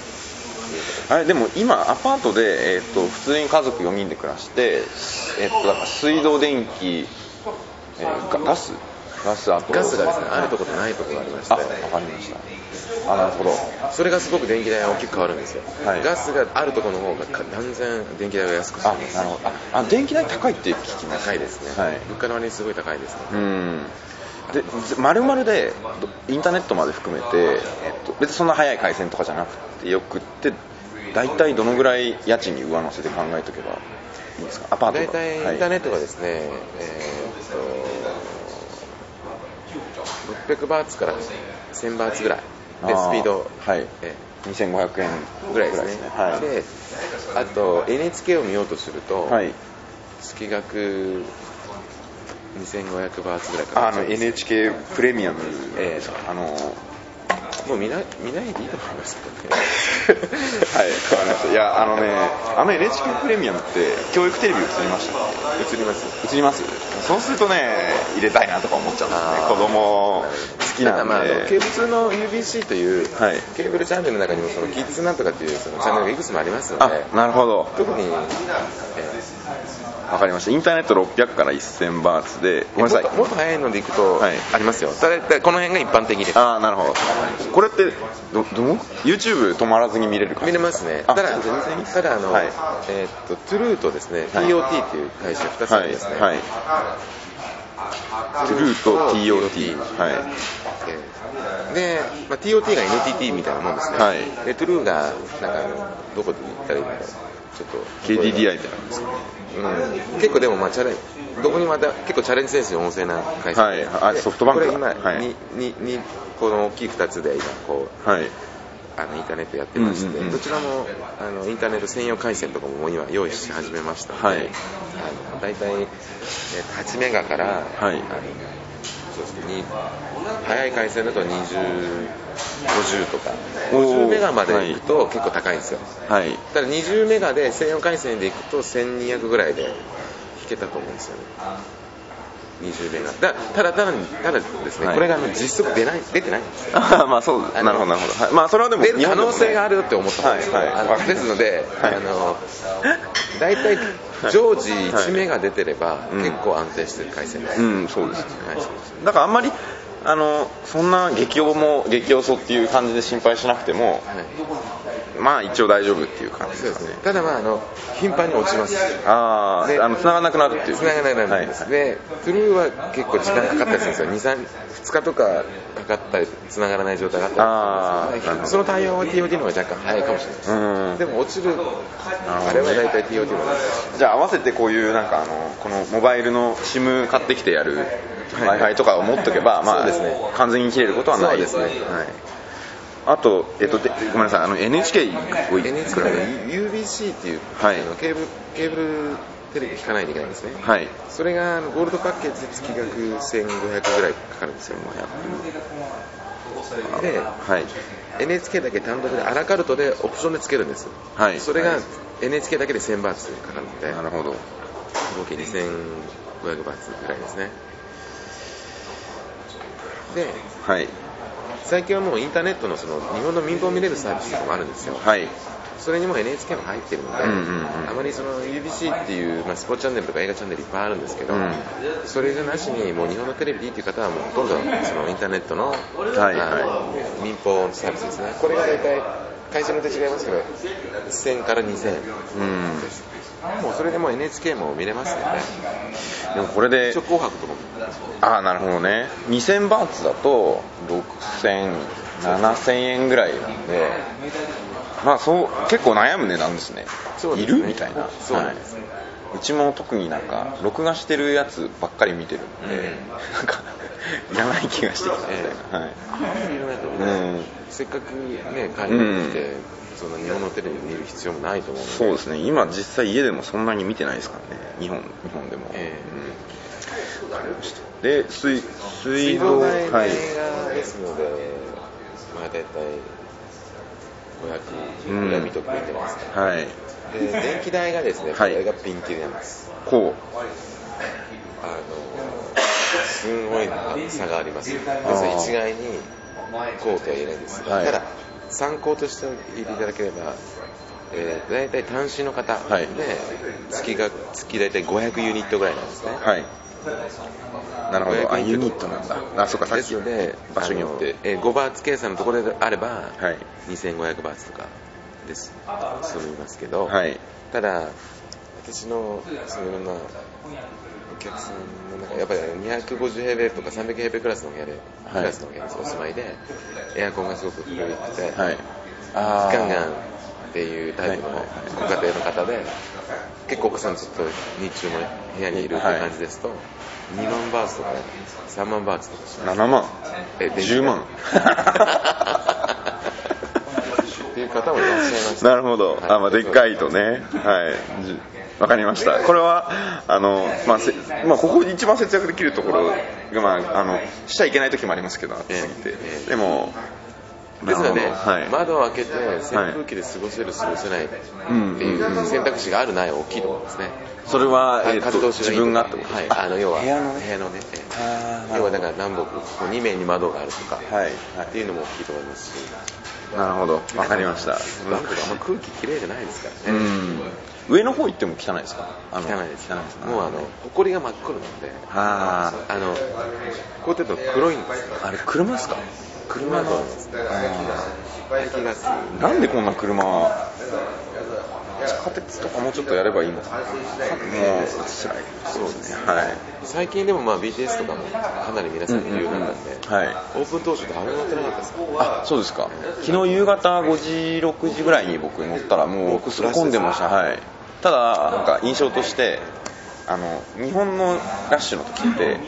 あれでも今アパートで、えー、と普通に家族4人で暮らして、えー、とだから水道電気、えーガガス？ガスあとガスがですねあるところとないところがありまして。あわかりました。あなるほど。それがすごく電気代が大きく変わるんですよ、はい。ガスがあるところの方が断然電気代が安く済あみますなるほど。ああ電気代高いって聞きます高いですね、はい。物価の割にすごい高いですね。うんで丸々でどインターネットまで含めて、えっと、別にそんな早い回線とかじゃなくてよくって大体どのぐらい家賃に上乗せで考えとけばいいんですか？アパート大が体インターネットがですね、えーっと600バーツから1000バーツぐらいでスピード、はい。え2500円ーぐらいですね。はい。であと NHK を見ようとすると、はい。月額2500バーツぐらいかかあの NHK プレミアム、え。あのもう見ない見ないでいいと思いますけどねはいわかりましたいやあのねあの NHK プレミアムって教育テレビ映りました映ります。映ります？そうするとね入れたいなとか思っちゃうんですね。子供好きなんで、まあ、ケーブ通の UBC という、はい。ケーブルチャンネルの中にもそのキッズなんとかっていうそのチャンネルがいくつもありますので。あなるほど。特に、えわかりました。インターネット600から1000バーツでごめんなさい。もっと早いのでいくと、はい。ありますよ。ただこの辺が一般的です。ああなるほど。これってどどの YouTube 止まらずに見れるか？見れますね。あただ全然ただあの、はい。えーっとトゥルーとですね、はい。TOT っていう会社2つあはいるんですね、はいルーと TOT はい。えーで、まあ、TOT が NTT みたいなもんですね、はい。でトゥルーがなんかどこで言ったらいいんだろうちょっと KDDI みたいなんですかうん、結構でもまあチャレンどこにまた結構チャレンジ精神旺盛な会社で、はい。ソフトバンクだ。これ今、はいにににこの大きい2つで今こうはいあのインターネットやってまして、うんうんうん。どちらもあのインターネット専用回線とかも今用意し始めましたので、はい。あの大体、えー8メガから、はい。あのそうです早い回線だと2050とかおー。50メガまで行くと結構高いんですよ、はい。ただ20メガで専用回線で行くと1200ぐらいで引けたと思うんですよね20メガだただただただですね、はい。これがあの実測出ない出てないんです。よあーまあそうなるほどなるほど、はい、まあそれはでも出る可能性があるって思った方がいい。ですねはいはい。あのですので、はい。あの大体常時1メガ出てればうん。結構安定してる回線です、うんそうですはいだからあんまりあのそんな激用も激用そっていう感じで心配しなくてもはいまあ一応大丈夫っていう感じですね。ただまああの頻繁に落ちますあでああの繋がらなくなるっていう。繋がらないんです、はいでトゥルーは結構時間かかったりするんですよ。2, 2日とかかかったり繋がらない状態があったりするんですその対応は TOT の方が若干早いかもしれないです、うん。でも落ちるあれは大体 TOT の方が。じゃあ合わせてこういうなんかあのこのモバイルの SIM 買ってきてやる w i f i とかを持っとけば、まあそうですね。完全に切れることはないですね。はい、あと、えっと、でごめんなさい。あの NHK をい NHK の UBC っていう、はい。ケーブルケーブルテレビ聞かないといけないんですね、はい。それがゴールドパッケージで月額1500ぐらいかかるんですよで、はい、NHK だけ単独でアラカルトでオプションでつけるんです、はい。それが NHK だけで1000バーツかかるので。なるほど。合計2500バーツぐらいですねではい。最近はもうインターネットのその日本の民放見れるサービスとかもあるんですよ。はい。それにも NHK も入ってるので、うんうんうん。あまりその UBC っていう、まあ、スポーツチャンネルとか映画チャンネルいっぱいあるんですけど、うん。それじゃなしにもう日本のテレビでいいっていう方はもうほとんどそのインターネットの,、はいあの民放サービスですね。これが大体会社によって違いますけど1000から2000うん。もうそれでもう NHK も見れますのででもこれで一応紅白とかも。ああなるほどね。2000バーツだと6000 7000円ぐらいなんで。まあそう結構悩む値段ですね。すね。いるみたいな。そうなんです。はいうちも特になんか録画してるやつばっかり見てるんで、うん。なんかいらない気がしてきたみたいな、はい。あんまりいうん。せっかくね海外に来て、その日本のテレビ見る必要もないと思うそうですね。今実際家でもそんなに見てないですからね。日本日本でも、えうん。わかりましたで水水水道道代がはいですので、まあ大体500円ぐらい見とくべきますかはいで電気代がですね、はい。これがピンキリなんです。こあのすんごい差があります。ですからー一概にこうとは言えないんです。が、はい。ただ参考としてていただければえー、大体単身の方で、はい。月が月大体500ユニットぐらいなんですね、うはい。なるほど。あユニット。なんだ。あそうかさっきですので場所によって。えー5バーツ計算のところであれば、はい。2500バーツとかです。済みますけど、はい。ただ私のそのいろんなお客さんの中やっぱり250平米とか300平米クラスの部屋で、クラスの部屋にお住まいでエアコンがすごく古くて、はい。ガンガンあっていうタイプのはい。ご家庭の方で結構お子さんずっと日中も部屋にいるって感じですと、2万バーツとか3万バーツとかします。7万。え電気10万っていう方もいらっしゃいました。なるほど、あまあ、でっかいとね、はい、じわかりました、これはあの、まあせまあ、ここ一番節約できるところが、まあ、あのしちゃいけない時もありますけど、暑すぎて、ええでも、ですので、はい、窓を開けて扇風機で過ごせる、過ごせないってうん。いう選択肢があるないは大きいと思いますね。それは、えーと風通しがいいとか。自分がってことはい、あの要は部屋のね。部屋のね。要はだから南北こう2面に窓があるとか、はい。っていうのも大きいと思いますし、なるほど、わかりました。バンコクあんま空気きれいじゃないですからね。うん上の方行っても汚いですか？汚いです。汚いですもうあの埃が真っ黒なんで、ああのこうやってると黒いんですあれ車ですか？車だと思いますね。排気ガス。なんでこんな車地下鉄とかもうちょっとやればいいのかな。もう辛いそうですね。はい最近でもまあ BTS とかもかなり皆さんに言うようになったんで、はい。オープン当初ってあれ乗ってなかったですか？あそうですか。昨日夕方5時6時ぐらいに僕乗ったらもうすっ混んでました。はい。ただなんか印象としてあの日本のラッシュの時って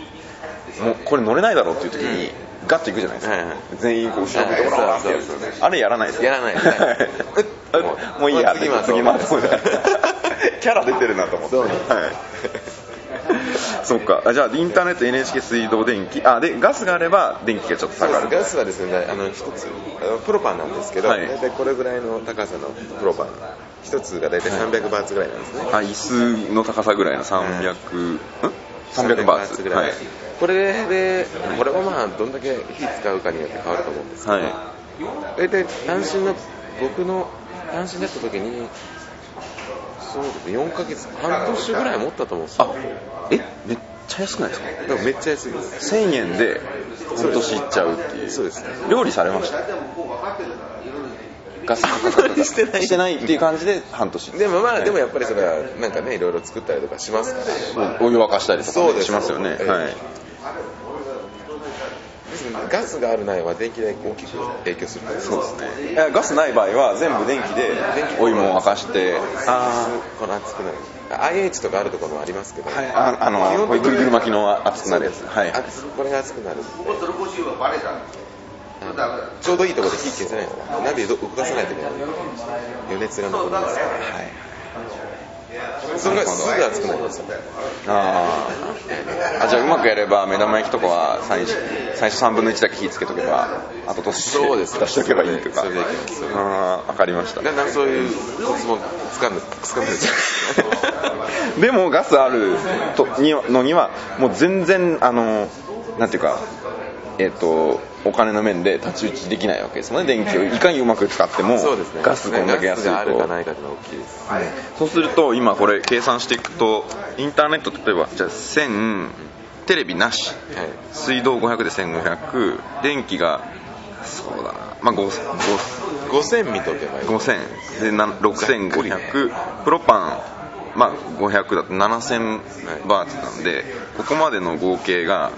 もうこれ乗れないだろうっていう時にガッと行くじゃないですか、はいはい。全員こう後ろ向いてオラオラってやるそうそうあれやらないですやらないはいもう <laughs> もういいや。次回そう。次回そうキャラ出てるなと思って。そう。ねはい。<laughs> そっか。あじゃあインターネット NHK 水道電気。あでガスがあれば電気がちょっと下がる。ガスはですねあの一つプロパンなんですけど、はい。大体これぐらいの高さのプロパン。一つが大体300バーツぐらいなんですね、あ椅子の高さぐらいの300、ん？300バーツぐらい、はい。これでこれはまあどんだけ火使うかによって変わると思うんですけど、はい。大体単身の僕の単身だった時にそうですね4ヶ月半年ぐらい持ったと思うんですあよえめっちゃ安くないですか？でもめっちゃ安いです。1000円で半年いっちゃうっていう。そうです。ね。料理されました？ガスしてない。してないっていう感じで半年。でもまあ、はいでもやっぱりそれはなんかねいろいろ作ったりとかしますから。お湯沸かしたりとかね、しますよね、ええ。はいガスがあるないは電気代大きく影響するそうですねガスない場合は全部電気でお湯も沸かして。あこの熱くなる。IH とかあるところもありますけど、ーはい。ああのこういうぐるぐる巻きの熱くなる。やつはい。熱これが熱くなる。ちょうどいいところで火消せないから。鍋動かさないといけない余熱が残りますから、それがすぐ熱くなりますよあー。あじゃあうまくやれば目玉焼きとかは最初最初3分の1だけ火つけとけばあと年出しておけばいいとか。それでいきます。あーわかりました。だんだんそういうコツもつかんでつかんでる <laughs> でもガスあるとにのにはもう全然あのなんていうかえっ、とお金の面で太刀打ちできないわけですもんね。電気をいかにうまく使ってもガスこんだけ安いとそうすると今これ計算していくとインターネット例えばじゃあ1000テレビなし。はい。水道500で1500電気がそうだな。まあ5 5000見とけばいい。5000でな6500プロパン。まあ500だと7000バーツなんでここまでの合計が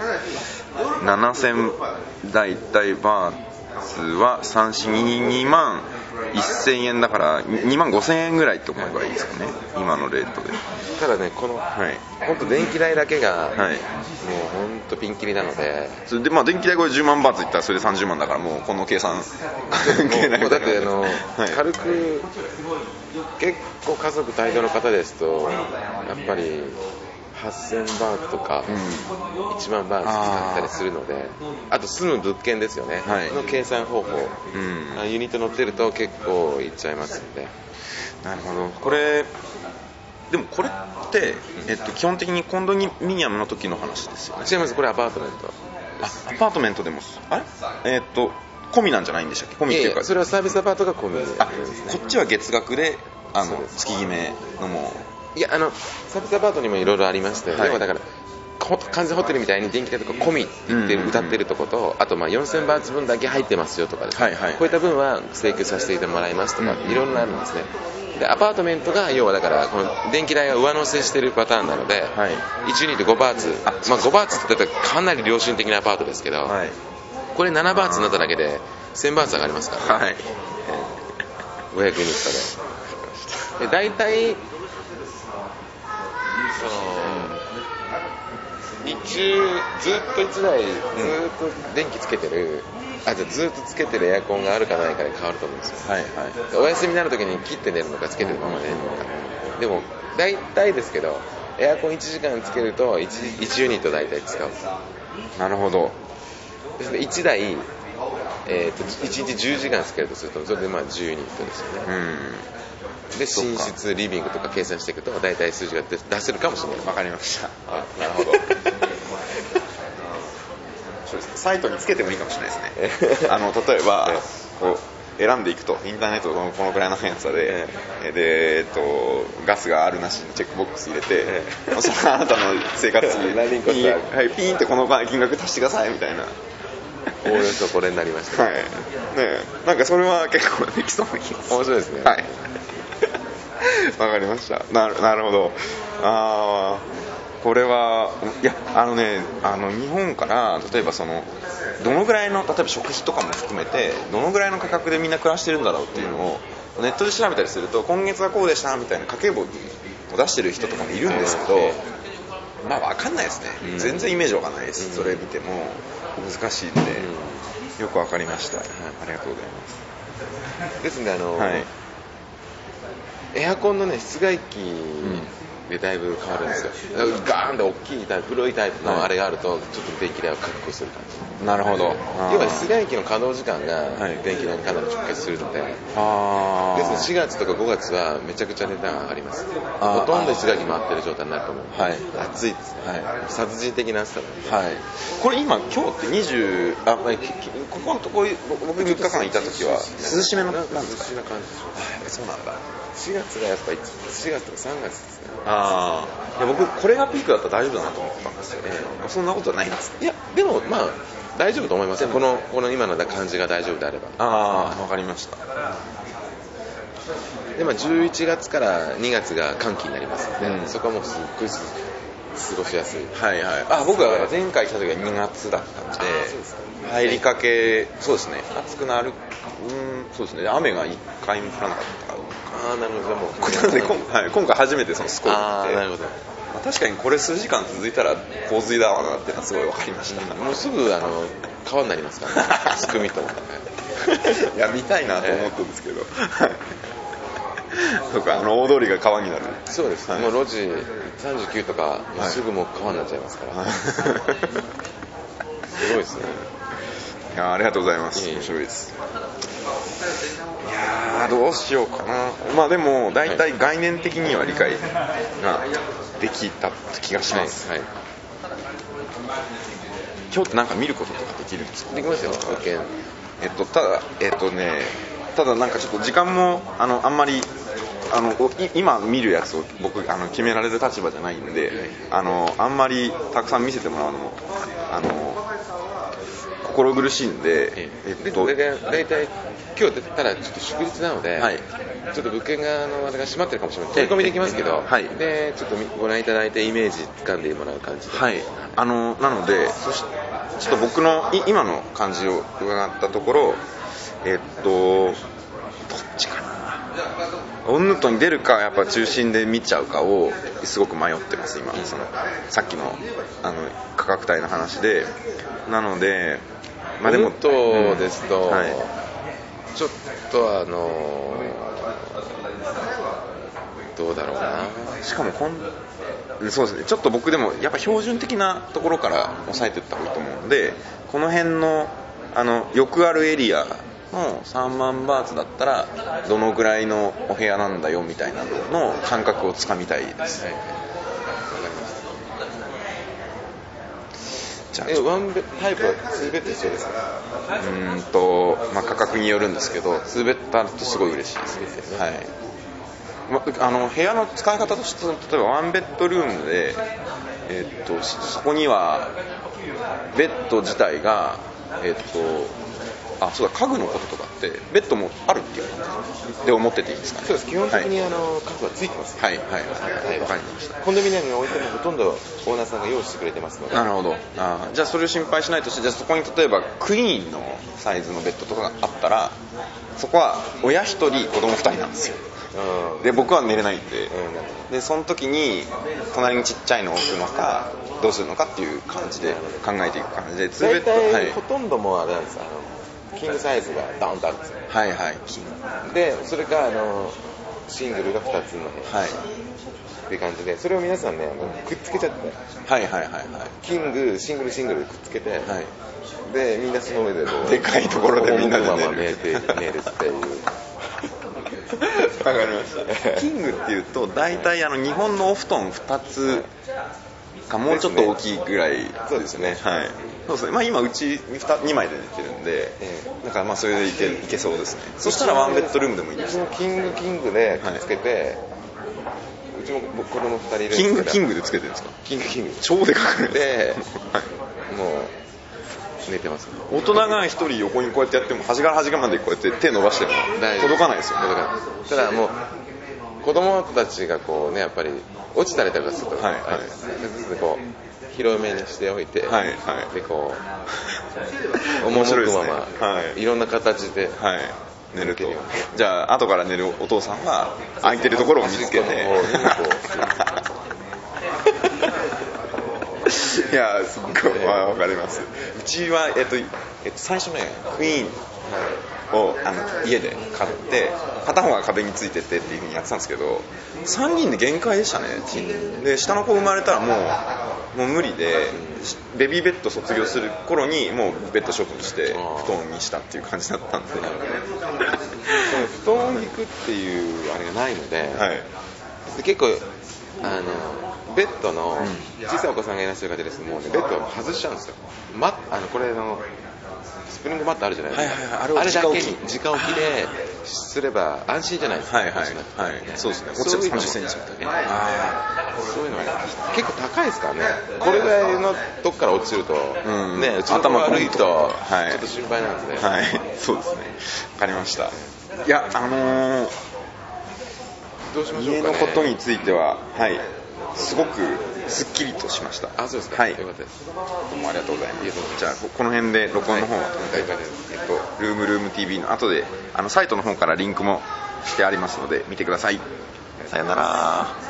7000大体バーツは342万1000円だから2万5000円ぐらいって思えばいいですかね。今のレートで。ただねこのはい。本当電気代だけが、はい。もう本当ピンキリなので。それでまあ電気代これ10万バーツいったらそれで30万だからもうこの計算。関係ないだってあの、はい。軽く結構家族帯同の方ですとやっぱり8000バーツとか、1万バーツ使ったりするのであと住む物件ですよね、はい。の計算方法、うん。あユニット乗ってると結構いっちゃいますんで。なるほど。これでもこれって、えっと、基本的にコンドミニアムの時の話ですよね。違います。これアパートメント。あアパートメントでもあれ？えっと込みなんじゃないんでしたっけ？込みっていうか。それはサービスアパートが込みで。ねこっちは月額であの月決めのもいやあのサービスアパートにもいろいろありまして、はい。要はだから完全ホテルみたいに電気代とか込みって言ってる、歌ってるとことあとまあ4000バーツ分だけ入ってますよとかです、ねはいはい、こういった分は請求させてもらいますとか、いろんなあるんですね。でアパートメントが要はだからこの電気代が上乗せしてるパターンなので、はい、1ユニット5バーツ。まあ、5バーツって言ったらかなり良心的なアパートですけど、はい、これ7バーツになっただけで1000バーツ上がりますから、ね、はい、500ユニットで。で大体日中ずっと1台ずっと電気つけてる、あじゃずっとつけてるエアコンがあるかないかで変わると思うんですよ、はいはい、お休みになるときに切って寝るのかつけてるまま寝るのか、でも大体ですけどエアコン1時間つけると 1, 1ユニット大体使う。なるほど。ですね1台、えーと、1日10時間つけるとするとそれでまあ10ユニットですよね、うんで寝室リビングとか計算していくと大体数字が出せるかもしれない。分かりました。なるほど。<laughs> サイトにつけてもいいかもしれないですね。あの例えばこう選んでいくとインターネットのこのくらいの速さで,、でえっと、ガスがあるなしにチェックボックス入れて、そのあなたの生活 <laughs> にピーン,、はい、ピーンってこの金額足してくださいみたいな。おおよそこれになりました、はい。ね、なんかそれは結構できそうな気がする。面白いですね。はいわかりました。なるなるほど。ああこれはいやあのねあの日本から例えばそのどのぐらいの例えば食費とかも含めてどのぐらいの価格でみんな暮らしてるんだろうっていうのをネットで調べたりすると今月はこうでしたみたいな家計簿を出してる人とかもいるんですけどまあ分かんないですね、うん、全然イメージわかんないです、うん、それ見ても難しいんで、うん、よく分かりました、はい、ありがとうございます。ですねあの、はい、エアコンのね室外機でだいぶ変わるんですよ。ガーンって大きいタイプ黒いタイプのあれがあるとちょっと電気代を確保する感じ。なるほど。要は室外機の稼働時間が電気代にかなり直結するので、はい、です4月とか5月はめちゃくちゃ値段上がります。ほとんど室外機回ってる状態になると思う。はい、暑いですね、はい、殺人的な暑さなはい、これ今今日って20あ、まあ、ここのとこ僕3日間いた時は。涼しめの涼しな感じでしょあそうなんだ4月がやっぱ4月とか3月ですね。ああ僕これがピークだったら大丈夫だなと思ってたんですよ、えー、そんなことはないんですいやでもまあ大丈夫と思いますよ。このこの今の感じが大丈夫であれば。ああ分かりました。でまあ11月から2月が寒気になりますので、うん、そこはもうすっごい過ごしやすい。はいはい。あ僕は前回来た時は2月だったんで入りかけそうですね。暑くなるうんそうですね。雨が1回も降らなかったああなるほど。もう今,、はい、今回初めてそのスコールって。なるほど、まあ、確かにこれ数時間続いたら洪水だわなってのはすごい分かりました、うん、もうすぐあの川になりますからね。<laughs> すくみといや見たいなと思ったんですけど、とかあの大通りが川になる。そうです、はい、もう路地39とか、すぐもう川になっちゃいますから、はい、<laughs> すごいですね。いやありがとうございます。面白いですどうしようかな。まあでも大体概念的には理解ができた気がします、はいはい、今日ってなんか見ることとかできるんですか？できますよ。えっとただえっとねただなんかちょっと時間もあのあんまりあの今見るやつを僕あの決められる立場じゃないんで、あのあんまりたくさん見せてもらうのもあの心苦しいんで、ええ。っと、大体今日出たらちょっと祝日なので、はい、ちょっと物件がのあれが閉まってるかもしれない。取り込みできますけど、はい、でちょっとご覧いただいてイメージ掴んでもらう感じで、はい、あのなのでそしちょっと僕の今の感じを伺ったところえっとどっちかな。オンヌットに出るかやっぱ中心で見ちゃうかをすごく迷ってます今。そのさっきのあの価格帯の話で。なのでまあでもとですと、うんはい、ちょっとあのどうだろうな。しかもこんそうですね。ちょっと僕でもやっぱ標準的なところから抑えていった方がいいと思うのでこの辺のあのよくあるエリアの3万バーツだったらどのぐらいのお部屋なんだよみたいなのの感覚をつかみたいです、はゃあえワンベタイプは2ベッド必要ですか？うんと、まあ、価格によるんですけど2ベッドあるとすごい嬉しいです。ね、はい。まあの部屋の使い方として例えばワンベッドルームでえっとそこにはベッド自体がえっとあそうだ家具のこととかってベッドもあるっていう感じで思ってていいですかね？そうです。基本的に、あの家具はついてます。はいはいはい。わ、かりました。コンドミニアムに置いてもほとんどオーナーさんが用意してくれてますので。なるほど。あじゃあそれを心配しないとしてじゃあそこに例えばクイーンのサイズのベッドとかがあったらそこは親1人子供2人なんですよ。で僕は寝れないんで、うん、でその時に隣にちっちゃいのを置くのかどうするのかっていう感じで考えていく感じで。2ベッド、はい、ほとんどもあれなんですあのキングサイズがダウンとあるんですよ。はいはい。でそれがあのシングルが2つのはい。っていう感じで。それを皆さんねくっつけちゃって。はいはいはいはい。キングシングルシングルくっつけて、はい、でみんなその上ででかいところでみんなで寝る。寝るっていう。わかりました。キングっていうと大体あの日本のお布団2つかもうちょっと大きいぐらいそうですね。はいそうですね。まあ今うち 2, 2枚で寝てるんで、えー、だからまあそれでいけいけそうですね。そしたらワンベッドルームでもいいですねキングキングでつけて、はい、うちも子供2人いるんですキングキングでつけてるんですか？キングキング。超でかくで、<laughs> はい、もう寝てます。大人が一人横にこうやってやっても端から端までこうやって手伸ばしても届かないですよ、ね、ただもう子供たちがこうねやっぱり落ちたりとかすると、はいはい、こう広めにしておいて、はいはい、でこう面白いまま、はい、いろんな形で、はい。寝ると。じゃあ後から寝るお父さんは空いてるところを見つけて。いやすっごい。わかります。うちは、えっとえっと、最初ねクイーンをあの家で買って片方が壁についててっていう風にやってたんですけど3人で限界でしたねで下の子生まれたらもうもう無理でベビーベッド卒業する頃にもうベッド処分して布団にしたっていう感じだったんで。<laughs> 布団を引くっていうあれがないので、はい、結構あのベッドの小さいお子さんがいらっしゃる方ですもうねベッドを外しちゃうんですよ、ま、あのこれのスプリングマットあるじゃないですか、はいはいはい、あれだけに直置き。ですれば安心じゃないですか、はいはい。はい、そうですね。落ちて30センチみたいな、ね、そういうのは結構高いですからね。これぐらいのとこから落ちると、うん、ねうちの頭悪いとちょっと心配なんで、はい、そうですね。分かりました。いやあのー、どうしましょう、ね、家のことについてははい。すごくすっきりとしました。あそうですか。はい。よかったです。どうもありがとうございます。じゃあこの辺で録音の方を止めたいえっと、ルームルーム TV の後であのサイトの方からリンクもしてありますので見てください。さよなら